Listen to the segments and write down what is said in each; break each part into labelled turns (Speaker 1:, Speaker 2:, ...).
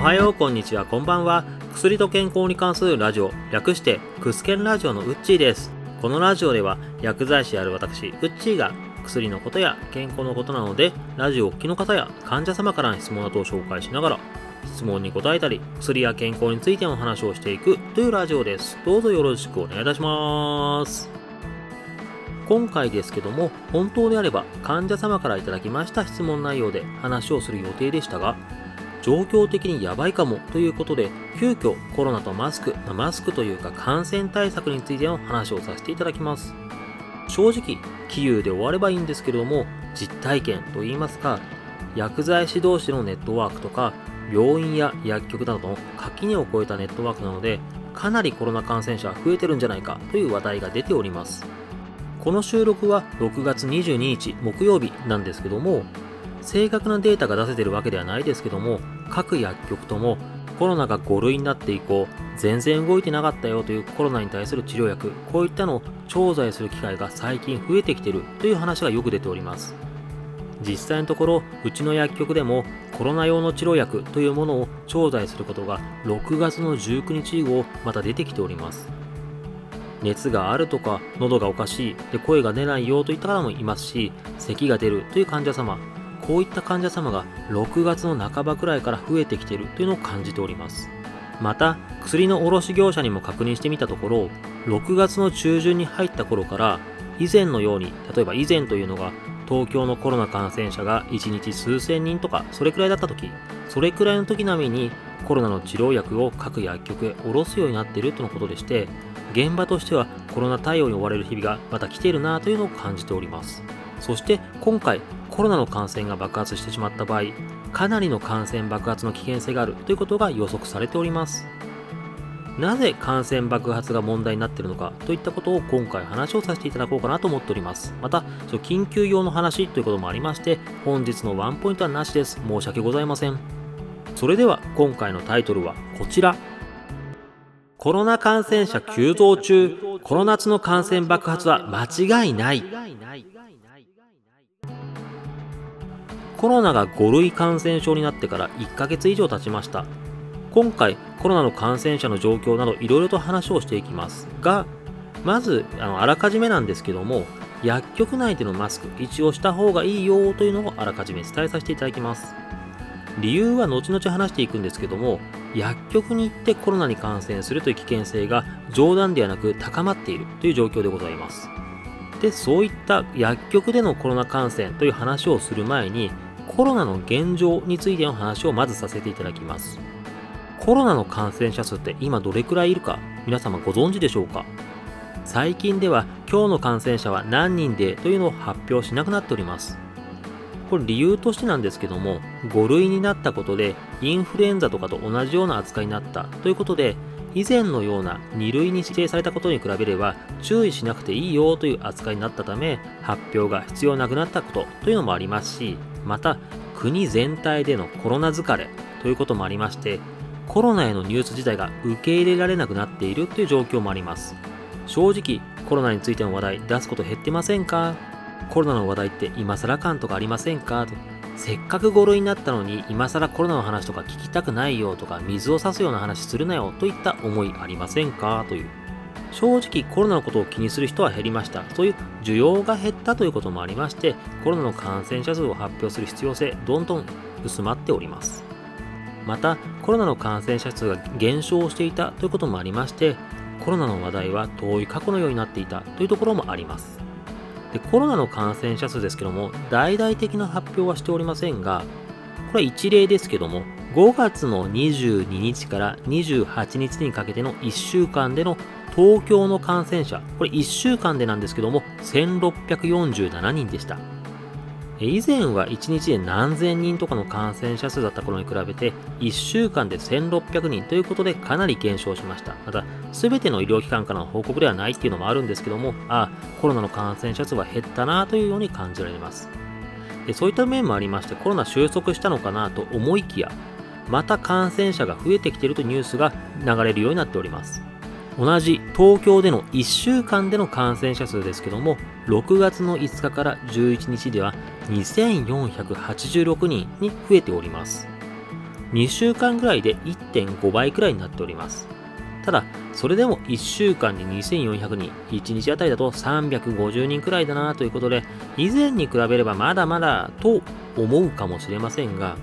Speaker 1: はようこんにちはこんばんは。薬と健康に関するラジオ略してクスケンラジオのウッチーです。このラジオでは薬剤師である私ウッチーが薬のことや健康のことなのでラジオをお聞きの方や患者様からの質問などを紹介しながら質問に答えたり薬や健康についての話をしていくというラジオです。どうぞよろしくお願いいたします。今回ですけども本当であれば患者様からいただきました質問内容で話をする予定でしたが状況的にやばいかもということで急遽コロナとマスクマスクというか感染対策についての話をさせていただきます。正直杞憂で終わればいいんですけれども実体験といいますか薬剤師同士のネットワークとか病院や薬局などの垣根を越えたネットワークなのでかなりコロナ感染者は増えてるんじゃないかという話題が出ております。この収録は6月22日木曜日なんですけども正確なデータが出せてるわけではないですけども各薬局ともコロナが5類になって以降全然動いてなかったよというコロナに対する治療薬こういったのを調剤する機会が最近増えてきてるという話がよく出ております。実際のところうちの薬局でもコロナ用の治療薬というものを調剤することが6月の19日以降また出てきております。熱があるとか喉がおかしいで声が出ないよといった方もいますし咳が出るという患者様こういった患者様が6月の半ばくらいから増えてきているというのを感じております。また薬の卸業者にも確認してみたところ6月の中旬に入った頃から以前のように例えば以前というのが東京のコロナ感染者が1日数千人とかそれくらいだった時それくらいの時並みにコロナの治療薬を各薬局へ卸すようになっているとのことでして現場としてはコロナ対応に追われる日々がまた来ているなというのを感じております。そして今回コロナの感染が爆発してしまった場合かなりの感染爆発の危険性があるということが予測されております。なぜ感染爆発が問題になっているのかといったことを今回話をさせていただこうかなと思っております。また緊急用の話ということもありまして本日のワンポイントはなしです。申し訳ございません。それでは今回のタイトルはこちら。コロナ感染者急増中。この夏の感染爆発は間違いない。コロナが5類感染症になってから1ヶ月以上経ちました。今回コロナの感染者の状況などいろいろと話をしていきますがまずあのあらかじめなんですけども薬局内でのマスク一応した方がいいよというのをあらかじめ伝えさせていただきます。理由は後々話していくんですけども薬局に行ってコロナに感染するという危険性が冗談ではなく高まっているという状況でございます。でそういった薬局でのコロナ感染という話をする前にコロナの現状についての話をまずさせていただきます。コロナの感染者数って今どれくらいいるか皆様ご存知でしょうか？最近では今日の感染者は何人でというのを発表しなくなっております。これ理由としてなんですけども5類になったことでインフルエンザとかと同じような扱いになったということで以前のような2類に指定されたことに比べれば注意しなくていいよという扱いになったため発表が必要なくなったことというのもありますしまた国全体でのコロナ疲れということもありましてコロナへのニュース自体が受け入れられなくなっているという状況もあります。正直コロナについての話題出すこと減ってませんか？コロナの話題って今更感とかありませんか？と。せっかく5類になったのに今更コロナの話とか聞きたくないよとか水を差すような話するなよといった思いありませんか？という。正直コロナのことを気にする人は減りました。そういう需要が減ったということもありましてコロナの感染者数を発表する必要性どんどん薄まっております。またコロナの感染者数が減少していたということもありましてコロナの話題は遠い過去のようになっていたというところもあります。でコロナの感染者数ですけども大々的な発表はしておりませんがこれは一例ですけども5月の22日から28日にかけての1週間での東京の感染者、これ1週間でなんですけども、1647人でした。以前は1日で何千人とかの感染者数だった頃に比べて、1週間で1600人ということでかなり減少しました。また、すべての医療機関からの報告ではないっていうのもあるんですけども、ああ、コロナの感染者数は減ったなというように感じられます。でそういった面もありまして、コロナ収束したのかなと思いきや、また感染者が増えてきているというニュースが流れるようになっております。同じ東京での1週間での感染者数ですけども6月の5日から11日では2486人に増えております2週間ぐらいで1.5倍くらいになっております。ただ、それでも1週間に2400人、1日あたりだと350人くらいだなということで、以前に比べればまだまだと思うかもしれませんが、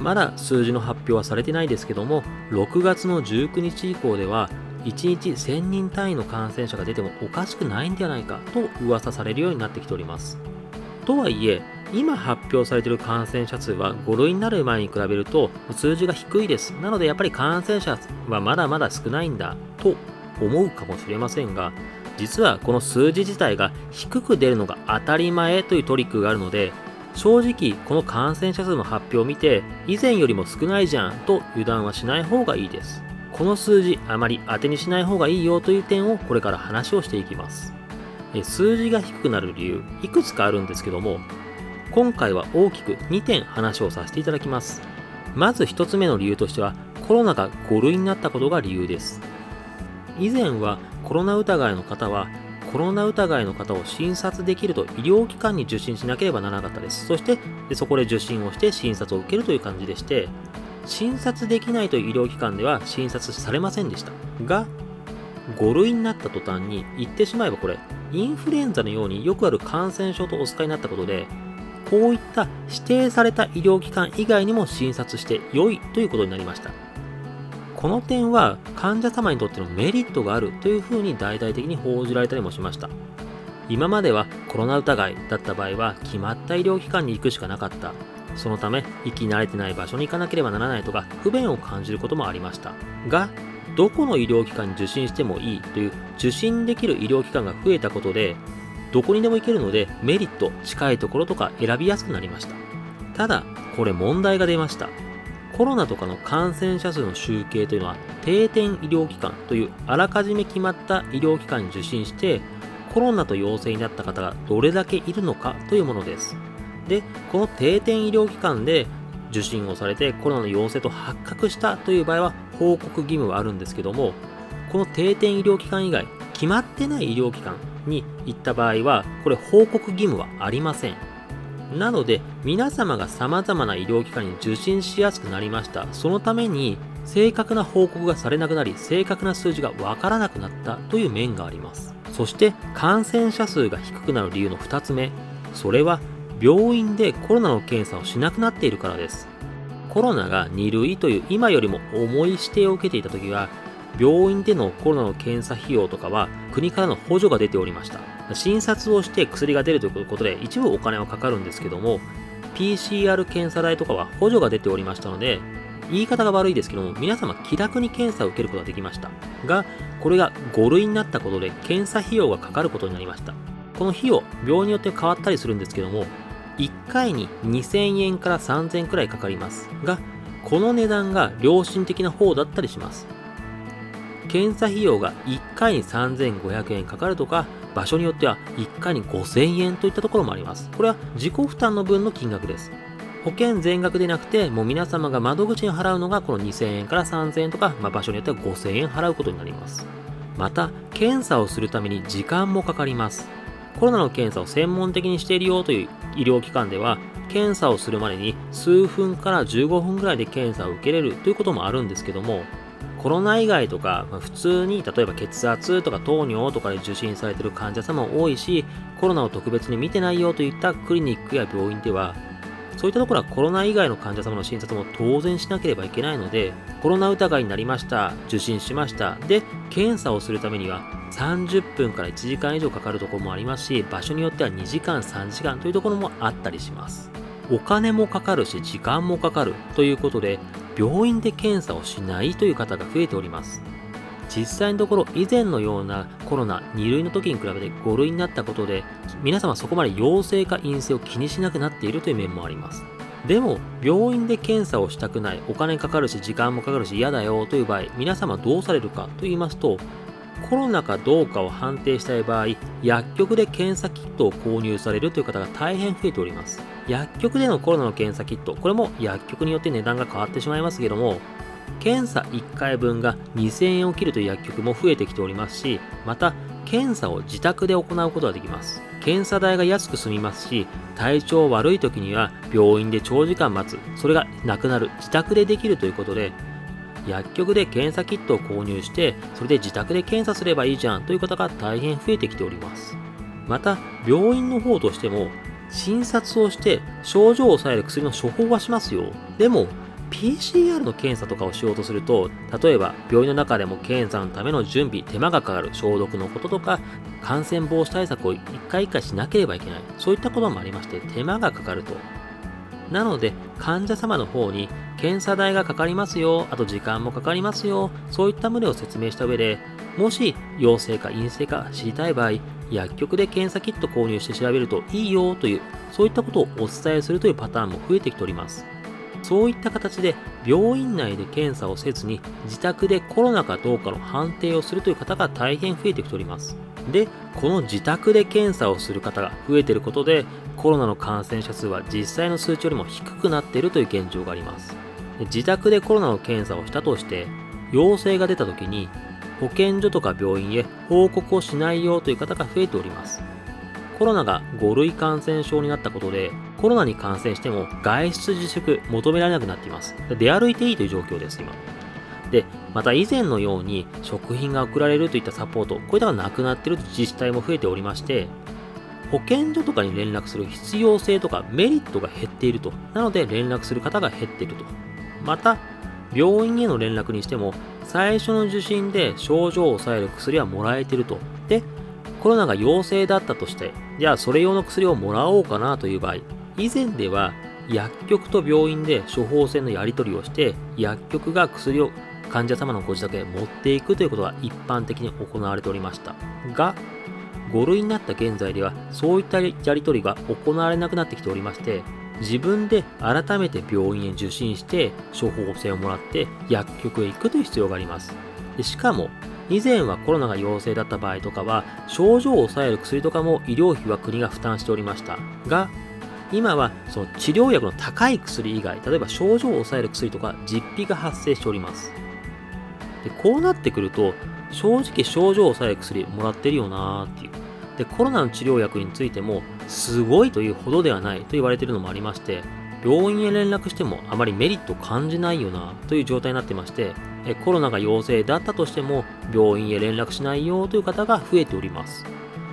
Speaker 1: まだ数字の発表はされてないですけども、6月の19日以降では、1日1000人単位の感染者が出てもおかしくないんじゃないかと噂されるようになってきております。とはいえ、今発表されている感染者数は5類になる前に比べると数字が低いです。なのでやっぱり感染者はまだまだ少ないんだと思うかもしれませんが、実はこの数字自体が低く出るのが当たり前というトリックがあるので、正直この感染者数の発表を見て以前よりも少ないじゃんと油断はしない方がいいです。この数字あまり当てにしない方がいいよという点をこれから話をしていきます。数字が低くなる理由いくつかあるんですけども今回は大きく2点話をさせていただきます。まず1つ目の理由としては、コロナが5類になったことが理由です。以前はコロナ疑いの方は、コロナ疑いの方を診察できると医療機関に受診しなければならなかったです。そしてそこで受診をして診察を受けるという感じでして、診察できないという医療機関では診察されませんでした。が、5類になった途端に言ってしまえばこれ、インフルエンザのようによくある感染症とお使いになったことで、こういった指定された医療機関以外にも診察して良いということになりました。この点は患者様にとってのメリットがあるというふうに大々的に報じられたりもしました。今まではコロナ疑いだった場合は決まった医療機関に行くしかなかった。そのため行き慣れてない場所に行かなければならないとか不便を感じることもありました。が、どこの医療機関に受診してもいいという受診できる医療機関が増えたことでどこにでも行けるのでメリット、近いところとか選びやすくなりました。ただ、これ問題が出ました。コロナとかの感染者数の集計というのは定点医療機関というあらかじめ決まった医療機関に受診してコロナと陽性になった方がどれだけいるのかというものです。で、この定点医療機関で受診をされてコロナの陽性と発覚したという場合は報告義務はあるんですけども、この定点医療機関以外、決まってない医療機関に行った場合は、これ報告義務はありません。なので、皆様が様々な医療機関に受診しやすくなりました。そのために、正確な報告がされなくなり、正確な数字がわからなくなったという面があります。そして、感染者数が低くなる理由の2つ目、それは、病院でコロナの検査をしなくなっているからです。コロナが2類という今よりも重い指定を受けていた時は、病院でのコロナの検査費用とかは国からの補助が出ておりました。診察をして薬が出るということで一部お金はかかるんですけども、PCR 検査代とかは補助が出ておりましたので、言い方が悪いですけども、皆様気楽に検査を受けることができました。が、これが5類になったことで検査費用がかかることになりました。この費用、病院によって変わったりするんですけども、1回に2000円から3000円くらいかかりますが、この値段が良心的な方だったりします。検査費用が1回に3500円かかるとか、場所によっては1回に5000円といったところもあります。これは自己負担の分の金額です。保険全額でなくて、もう皆様が窓口に払うのがこの2000円から3000円とか、まあ、場所によっては5000円払うことになります。また、検査をするために時間もかかります。コロナの検査を専門的にしているよという医療機関では、検査をするまでに数分から15分ぐらいで検査を受けれるということもあるんですけども、コロナ以外とか、まあ、普通に例えば血圧とか糖尿とかで受診されている患者様も多いし、コロナを特別に見てないよといったクリニックや病院では、そういったところはコロナ以外の患者様の診察も当然しなければいけないので、コロナ疑いになりました、受診しました、で、検査をするためには30分から1時間以上かかるところもありますし、場所によっては2時間、3時間というところもあったりします。お金もかかるし、時間もかかるということで、病院で検査をしないという方が増えております。実際のところ以前のようなコロナ2類の時に比べて5類になったことで皆様そこまで陽性か陰性を気にしなくなっているという面もあります。でも病院で検査をしたくないお金かかるし時間もかかるし嫌だよという場合皆様どうされるかと言いますとコロナかどうかを判定したい場合、薬局で検査キットを購入されるという方が大変増えております。薬局でのコロナの検査キット、これも薬局によって値段が変わってしまいますけども、検査1回分が2000円を切るという薬局も増えてきておりますし、また、検査を自宅で行うことができます。検査代が安く済みますし、体調悪い時には病院で長時間待つ、それがなくなる、自宅でできるということで、薬局で検査キットを購入して、それで自宅で検査すればいいじゃんという方が大変増えてきております。また、病院の方としても、診察をして症状を抑える薬の処方はしますよ。でも、PCR の検査とかをしようとすると、例えば病院の中でも検査のための準備、手間がかかる消毒のこととか、感染防止対策を一回一回しなければいけない。そういったこともありまして、手間がかかると。なので、患者様の方に検査代がかかりますよ、あと時間もかかりますよ、そういった旨を説明した上で、もし陽性か陰性か知りたい場合、薬局で検査キット購入して調べるといいよという、そういったことをお伝えするというパターンも増えてきております。そういった形で病院内で検査をせずに自宅でコロナかどうかの判定をするという方が大変増えてきております。で、この自宅で検査をする方が増えていることでコロナの感染者数は実際の数値よりも低くなっているという現状があります。自宅でコロナの検査をしたとして陽性が出た時に保健所とか病院へ報告をしないよという方が増えております。コロナが5類感染症になったことで、コロナに感染しても外出自粛求められなくなっています。出歩いていいという状況です、今。で、また以前のように食品が送られるといったサポート、こういったのがなくなっている自治体も増えておりまして、保健所とかに連絡する必要性とかメリットが減っていると。なので連絡する方が減っていると。また、病院への連絡にしても、最初の受診で症状を抑える薬はもらえていると。で、コロナが陽性だったとして、じゃあそれ用の薬をもらおうかなという場合、以前では薬局と病院で処方箋のやり取りをして、薬局が薬を患者様のご自宅へ持っていくということが一般的に行われておりました。が、5類になった現在では、そういったやり取りが行われなくなってきておりまして、自分で改めて病院へ受診して処方箋をもらって薬局へ行くという必要があります。でしかも、以前はコロナが陽性だった場合とかは、症状を抑える薬とかも医療費は国が負担しておりました。が、今はその治療薬の高い薬以外、例えば症状を抑える薬とか実費が発生しております。でこうなってくると、正直症状を抑える薬もらってるよなーっていう。で、コロナの治療薬についても、すごいというほどではないと言われているのもありまして、病院へ連絡してもあまりメリットを感じないよなという状態になってまして、コロナが陽性だったとしても病院へ連絡しないよという方が増えております。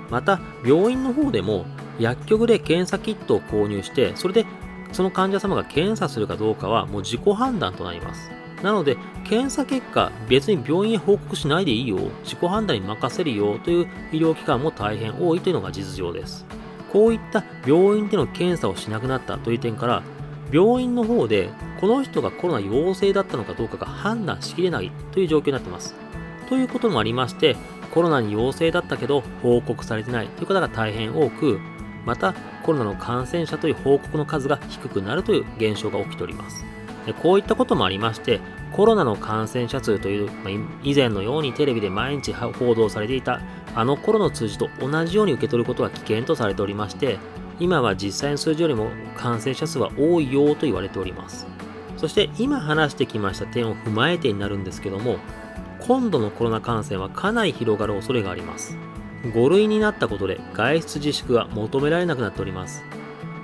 Speaker 1: また、病院の方でも薬局で検査キットを購入して、それでその患者様が検査するかどうかはもう自己判断となります。なので、検査結果、別に病院へ報告しないでいいよ、自己判断に任せるよという医療機関も大変多いというのが実情です。こういった病院での検査をしなくなったという点から、病院の方でこの人がコロナ陽性だったのかどうかが判断しきれないという状況になっています。ということもありまして、コロナに陽性だったけど報告されてないという方が大変多く、またコロナの感染者という報告の数が低くなるという現象が起きております。こういったこともありまして、コロナの感染者数という、まあ、以前のようにテレビで毎日報道されていたあの頃の数字と同じように受け取ることは危険とされておりまして、今は実際の数字よりも感染者数は多いよと言われております。そして今話してきました点を踏まえてになるんですけども、今度のコロナ感染はかなり広がる恐れがあります。5類になったことで外出自粛が求められなくなっております。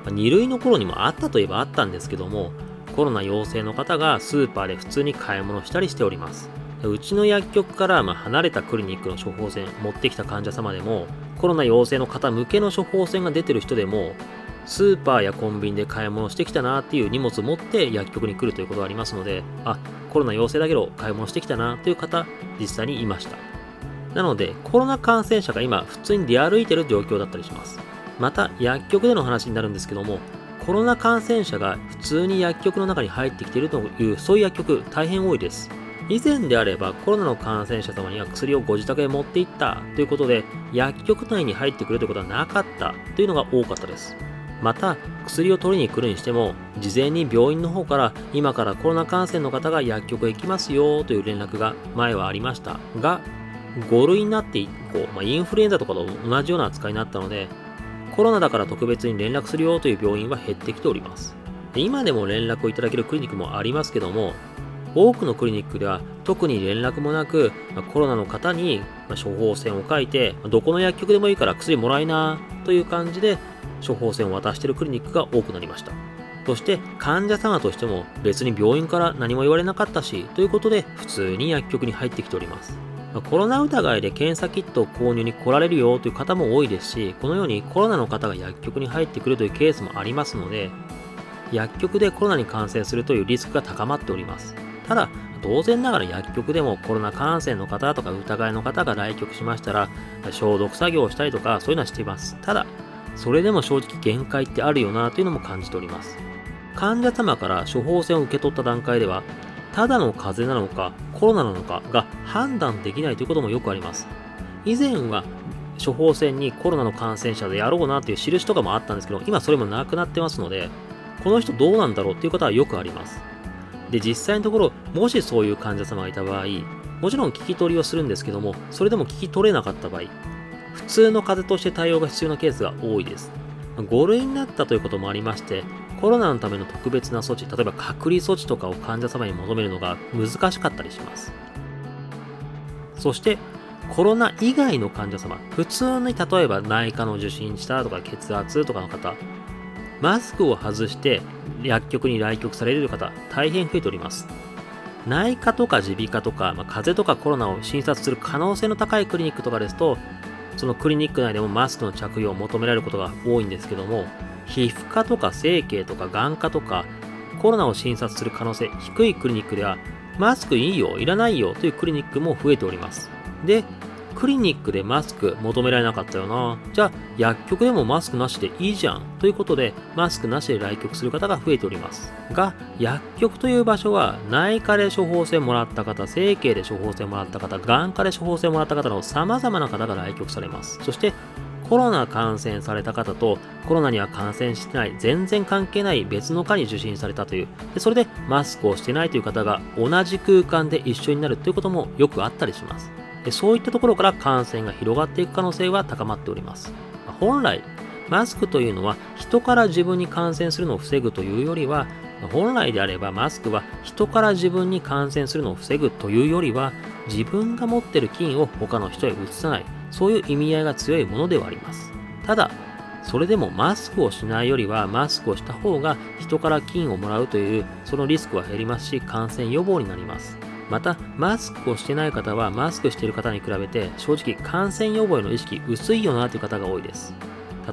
Speaker 1: 2類の頃にもあったといえばあったんですけども、コロナ陽性の方がスーパーで普通に買い物したりしております。うちの薬局からま離れたクリニックの処方箋持ってきた患者様でもコロナ陽性の方向けの処方箋が出てる人でもスーパーやコンビニで買い物してきたなっていう荷物を持って薬局に来るということがありますのであコロナ陽性だけど買い物してきたなという方実際にいましたなのでコロナ感染者が今普通に出歩いてる状況だったりしますまた薬局での話になるんですけどもコロナ感染者が普通に薬局の中に入ってきているというそういう薬局大変多いです以前であればコロナの感染者様には薬をご自宅へ持って行ったということで薬局内に入ってくるということはなかったというのが多かったです。また薬を取りに来るにしても事前に病院の方から今からコロナ感染の方が薬局へ行きますよという連絡が前はありましたが5類になって以降、まあ、インフルエンザとかと同じような扱いになったのでコロナだから特別に連絡するよという病院は減ってきております。今でも連絡をいただけるクリニックもありますけども多くのクリニックでは特に連絡もなくコロナの方に処方箋を書いてどこの薬局でもいいから薬もらいなという感じで処方箋を渡しているクリニックが多くなりました。そして患者様としても別に病院から何も言われなかったしということで普通に薬局に入ってきております。コロナ疑いで検査キットを購入に来られるよという方も多いですしこのようにコロナの方が薬局に入ってくるというケースもありますので薬局でコロナに感染するというリスクが高まっております。ただ当然ながら薬局でもコロナ感染の方とか疑いの方が来局しましたら消毒作業をしたりとかそういうのはしています。ただそれでも正直限界ってあるよなというのも感じております。患者様から処方箋を受け取った段階ではただの風邪なのかコロナなのかが判断できないということもよくあります。以前は処方箋にコロナの感染者でやろうなという印とかもあったんですけど今それもなくなってますのでこの人どうなんだろうっていうことはよくあります。で実際のところもしそういう患者様がいた場合もちろん聞き取りをするんですけどもそれでも聞き取れなかった場合普通の風邪として対応が必要なケースが多いです。5類になったということもありましてコロナのための特別な措置例えば隔離措置とかを患者様に求めるのが難しかったりします。そしてコロナ以外の患者様普通に例えば内科の受診したとか血圧とかの方マスクを外して薬局に来局される方大変増えております。内科とか耳鼻科とか、まあ、風邪とかコロナを診察する可能性の高いクリニックとかですとそのクリニック内でもマスクの着用を求められることが多いんですけども皮膚科とか整形とか眼科とかコロナを診察する可能性低いクリニックではマスクいいよいらないよというクリニックも増えておりますでクリニックでマスク求められなかったよな。じゃあ、薬局でもマスクなしでいいじゃん。ということで、マスクなしで来局する方が増えております。が、薬局という場所は、内科で処方箋もらった方、整形で処方箋もらった方、眼科で処方箋もらった方の様々な方が来局されます。そして、コロナ感染された方とコロナには感染してない全然関係ない別の科に受診されたというでそれでマスクをしてないという方が同じ空間で一緒になるということもよくあったりしますでそういったところから感染が広がっていく可能性は高まっております。本来、マスクというのは人から自分に感染するのを防ぐというよりは、本来であればマスクは人から自分に感染するのを防ぐというよりは、自分が持ってる菌を他の人へ移さない、そういう意味合いが強いものではあります。ただ、それでもマスクをしないよりはマスクをした方が人から菌をもらうというそのリスクは減りますし感染予防になります。また、マスクをしてない方は、マスクしている方に比べて、正直感染予防への意識薄いよなという方が多いです。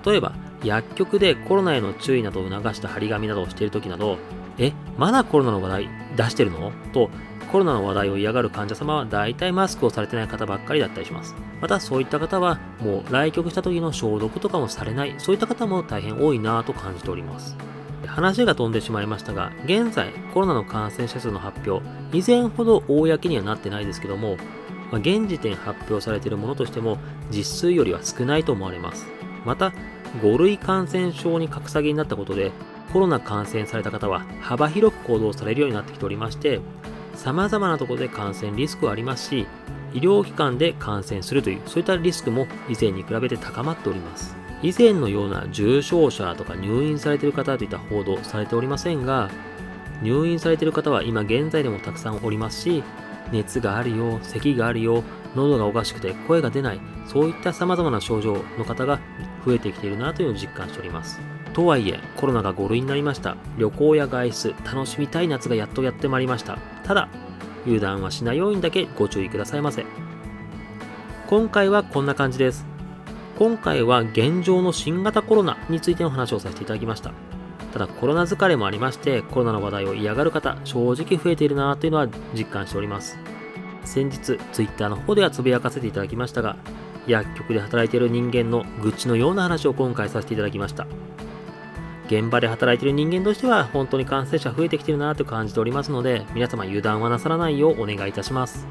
Speaker 1: 例えば、薬局でコロナへの注意などを促した張り紙などをしている時など、え、まだコロナの話題出してるの？と、コロナの話題を嫌がる患者様は大体マスクをされてない方ばっかりだったりします。またそういった方はもう来局した時の消毒とかもされない、そういった方も大変多いなぁと感じております。話が飛んでしまいましたが、現在コロナの感染者数の発表、以前ほど公にはなってないですけども、現時点発表されているものとしても実数よりは少ないと思われます。また、5類感染症に格下げになったことで、コロナ感染された方は幅広く行動されるようになってきておりまして、様々なところで感染リスクはありますし、医療機関で感染するという、そういったリスクも以前に比べて高まっております。以前のような重症者とか入院されている方といった報道されておりませんが、入院されている方は今現在でもたくさんおりますし、熱があるよ、咳があるよ、喉がおかしくて声が出ない、そういった様々な症状の方が増えてきているなというのを実感しております。とはいえ、コロナが5類になりました。旅行や外出、楽しみたい夏がやっとやってまいりました。ただ、油断はしないようにだけご注意くださいませ。今回はこんな感じです。今回は現状の新型コロナについての話をさせていただきました。ただコロナ疲れもありまして、コロナの話題を嫌がる方、正直増えているなというのは実感しております。先日、Twitter の方ではつぶやかせていただきましたが、薬局で働いている人間の愚痴のような話を今回させていただきました。現場で働いている人間としては本当に感染者増えてきているなと感じておりますので、皆様油断はなさらないようお願いいたします。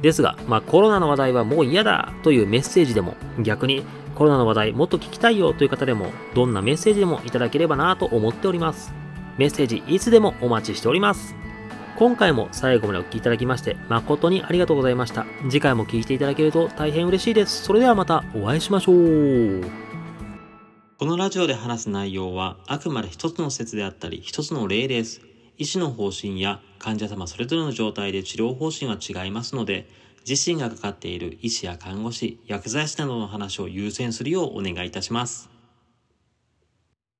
Speaker 1: ですが、まあ、コロナの話題はもう嫌だというメッセージでも、逆にコロナの話題もっと聞きたいよという方でも、どんなメッセージでもいただければなと思っております。メッセージいつでもお待ちしております。今回も最後までお聴きいただきまして誠にありがとうございました。次回も聴いていただけると大変嬉しいです。それではまたお会いしましょう。このラジオで話す内容はあくまで一つの説であったり一つの例です。医師の方針や患者様それぞれの状態で治療方針は違いますので、自身がかかっている医師や看護師、薬剤師などの話を優先するようお願いいたします。